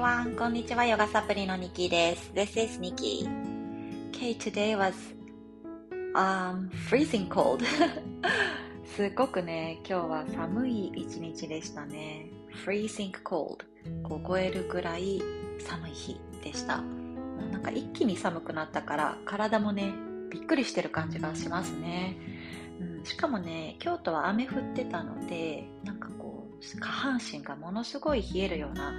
everyone! こんにちは、ヨガサプリのニキです。This is Nikki. Okay, today was um, freezing cold. すごくね、今日は寒い一日でしたね。freezing cold. 凍えるくらい寒い日でした。なんか一気に寒くなったから体もね、びっくりしてる感じがしますね。うん、しかもね、京都は雨降ってたので、なんか下半身がものすごい冷えるような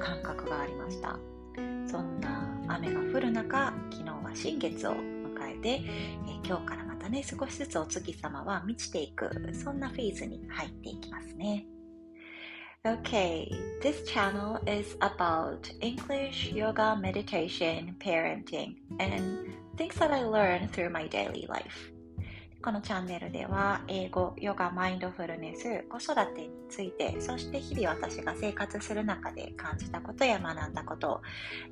感覚がありましたそんな雨が降る中昨日は新月を迎えて、え今日からまたね少しずつお月様は満ちていくそんなフェーズに入っていきますね Okay, this channel is about English, yoga, meditation, parenting, and things that I learned through my daily life. このチャンネルでは英語、ヨガ、マインドフルネス、子育てについて、そして日々私が生活する中で感じたことや学んだことを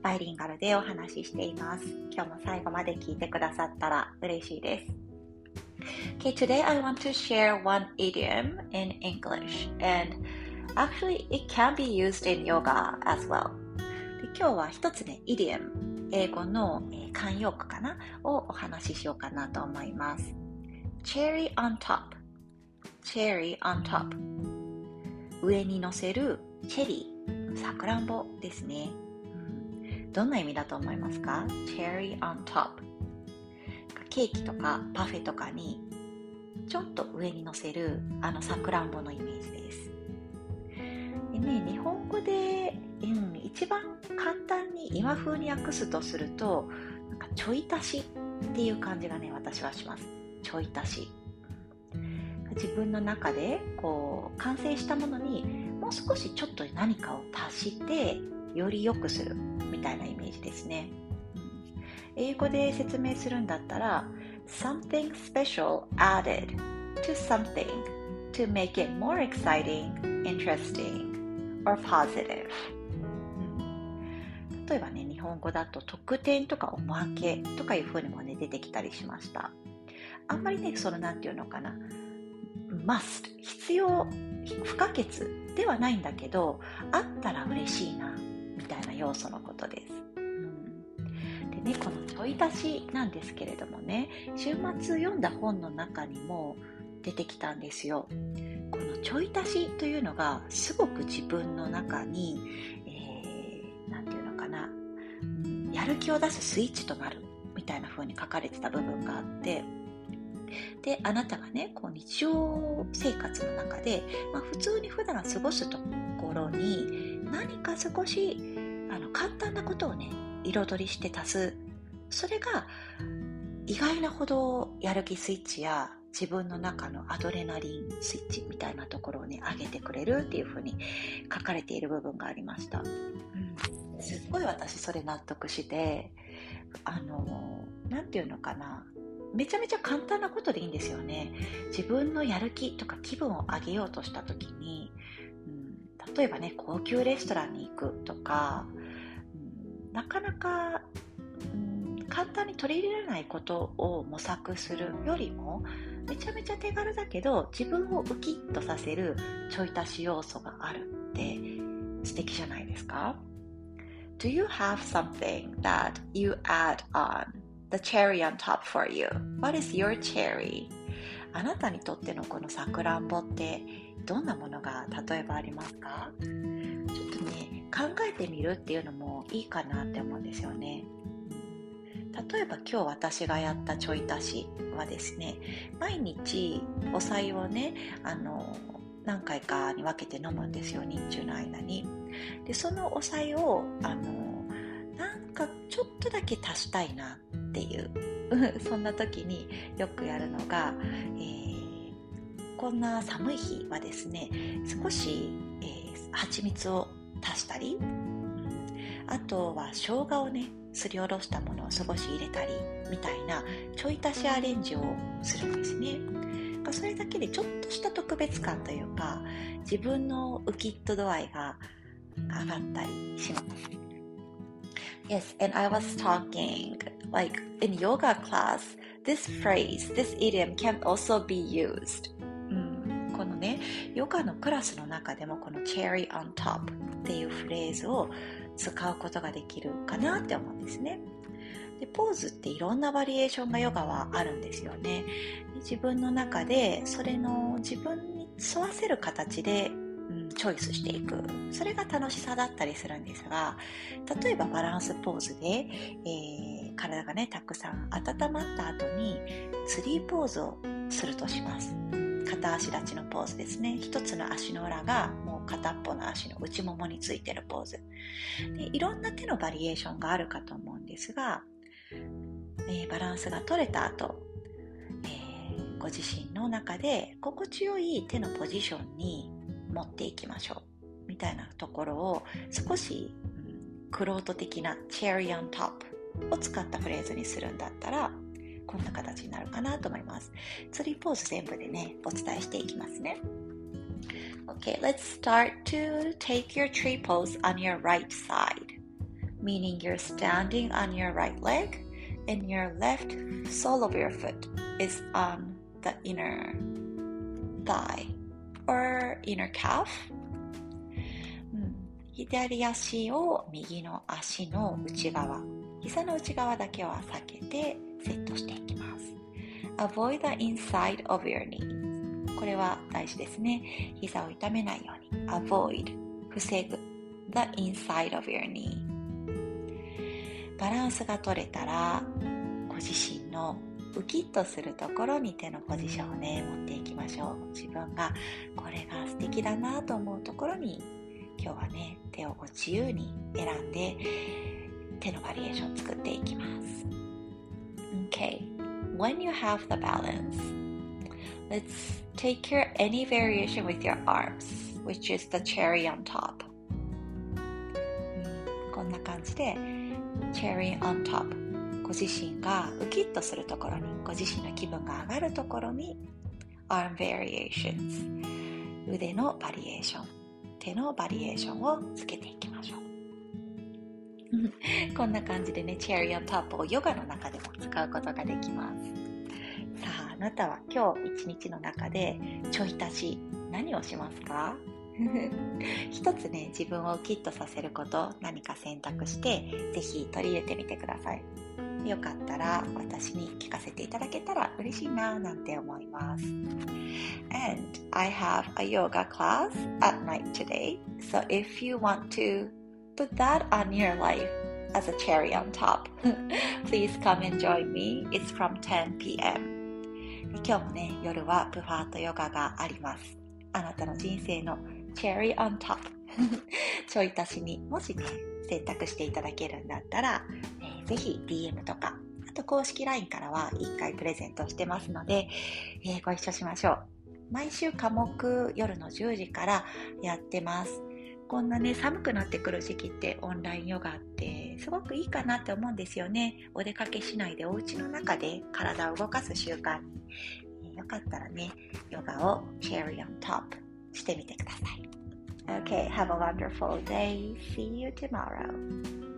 バイリンガルでお話ししています。今日も最後まで聞いてくださったら嬉しいです。Okay, today I want to share one idiom in English and actually it can be used in yoga as well. で今日は一つね、イディアム、英語の、慣用句かなをお話ししようかなと思います。Cherry on top. Cherry on top. 上に乗せるチェリーさくらんぼですね、どんな意味だと思いますか？cherry on top. ケーキとかパフェとかにちょっと上に乗せるあのさくらんぼのイメージです。でね日本語で、うん、一番簡単に今風に訳すとするとなんかちょい足しっていう感じがね私はします。ちょい足し。自分の中でこう完成したものにもう少しちょっと何かを足してより良くするみたいなイメージですね。英語で説明するんだったら something special added to something to make it more exciting, interesting, or positive. 例えばね日本語だと特典とかおまけとかいうふうにもね出てきたりしました。あんまりね、そのなんていうのかな、must、必要、不可欠ではないんだけど、あったら嬉しいな、みたいな要素のことです。うん、でね、このちょい足しなんですけれどもね、週末読んだ本の中にも出てきたんですよ。このちょい足しというのがすごく自分の中に、えー、ていうのかな、やる気を出すスイッチとなるみたいな風に書かれてた部分があって、であなたがねこう日常生活の中で、まあ、普通に普段過ごすところに何か少しあの簡単なことをね彩りして足す。それが意外なほどやる気スイッチや自分の中のアドレナリンスイッチみたいなところをね上げてくれるっていうふうに書かれている部分がありました、うん、すっごい私それ納得してあの何て言うのかな。めちゃめちゃ簡単なことでいいんですよね。自分のやる気とか気分を上げようとした時に、うん、例えばね高級レストランに行くとか、うん、なかなか、うん、簡単に取り入れられないことを模索するよりもめちゃめちゃ手軽だけど自分をウキッとさせるちょい足し要素があるって素敵じゃないですか？Do you have something that you add on the cherry on top for you. What is your cherry? あなたにとってのこのさくらんぼってどんなものが例えばありますか？ちょっとね考えてみるっていうのもいいかなって思うんですよね。例えば今日私がやったちょい足しはですね毎日お菜をねあの何回かに分けて飲むんですよ日中の間にでそのお菜をあのかちょっとだけ足したいなっていう。そんな時によくやるのが、えー、こんな寒い日はですね少し、えー、蜂蜜を足したり、あとは生姜をねすりおろしたものを少し入れたりみたいなちょい足しアレンジをするんですね。それだけでちょっとした特別感というか自分のウキッと度合いが上がったりします。Yes, and I was talking like in yoga class, this phrase, this idiom can also be used. このね、ヨガのクラスの中でもこの cherry on top っていうフレーズを使うことができるかなって思うんですね。でポーズっていろんなバリエーションがヨガはあるんですよね。自分の中でそれの自分に沿わせる形で、チョイスしていく。それが楽しさだったりするんですが例えばバランスポーズで、えー、体がねたくさん温まった後にツリーポーズをするとします。片足立ちのポーズですね。一つの足の裏がもう片っぽの足の内ももについてるポーズ。でいろんな手のバリエーションがあるかと思うんですがえー、バランスが取れた後、えー、ご自身の中で心地よい手のポジションに持っていきましょうみたいなところを少し、うん、クロート的なチェリーオントップを使ったフレーズにするんだったらこんな形になるかなと思いますツリーポーズ全部でねお伝えしていきますね Okay, let's start to take your tree pose on your right side. meaning you're standing on your right leg and your left sole of your foot is on the inner thigh or inner calf、うん、左足を右の足の内側膝の内側だけは避けてセットしていきます Avoid the inside of your knees これは大事ですね膝を痛めないように Avoid. 防ぐ the inside of your knee バランスが取れたらご自身のウキッとするところに手のポジションをね持っていきましょう自分がこれが素敵だなと思うところに今日はね手をご自由に選んで手のバリエーション作っていきます Okay when you have the balance let's take your any variation with your arms which is the cherry on top、うん、こんな感じで cherry on top ご自身がウキッとするところにご自身の気分が上がるところに arm variations 腕のバリエーション手のバリエーションをつけていきましょう。こんな感じでねチェリーオントップをヨガの中でも使うことができます。さああなたは今日一日の中でちょい足し何をしますか？一つね自分をキッとさせること何か選択してぜひ取り入れてみてください。よかったら私に聞かせていただけたら嬉しいななんて思います And I have a yoga class at night today so if you want to put that on your life as a cherry on top please come and join me it's from 10 p.m. 今日もね夜はプファートヨガがありますあなたの人生の cherry on top ちょい足しにもしね選択していただけるんだったら、ぜひ DM とかあと公式 LINE からは1回プレゼントしてますので、えー、ご一緒しましょう。毎週科目夜の10時からやってます。こんなね寒くなってくる時期ってオンラインヨガってすごくいいかなって思うんですよね。お出かけしないでお家の中で体を動かす習慣に。よかったらねヨガを Cherry on top してみてください。Okay, have a wonderful day. See you tomorrow.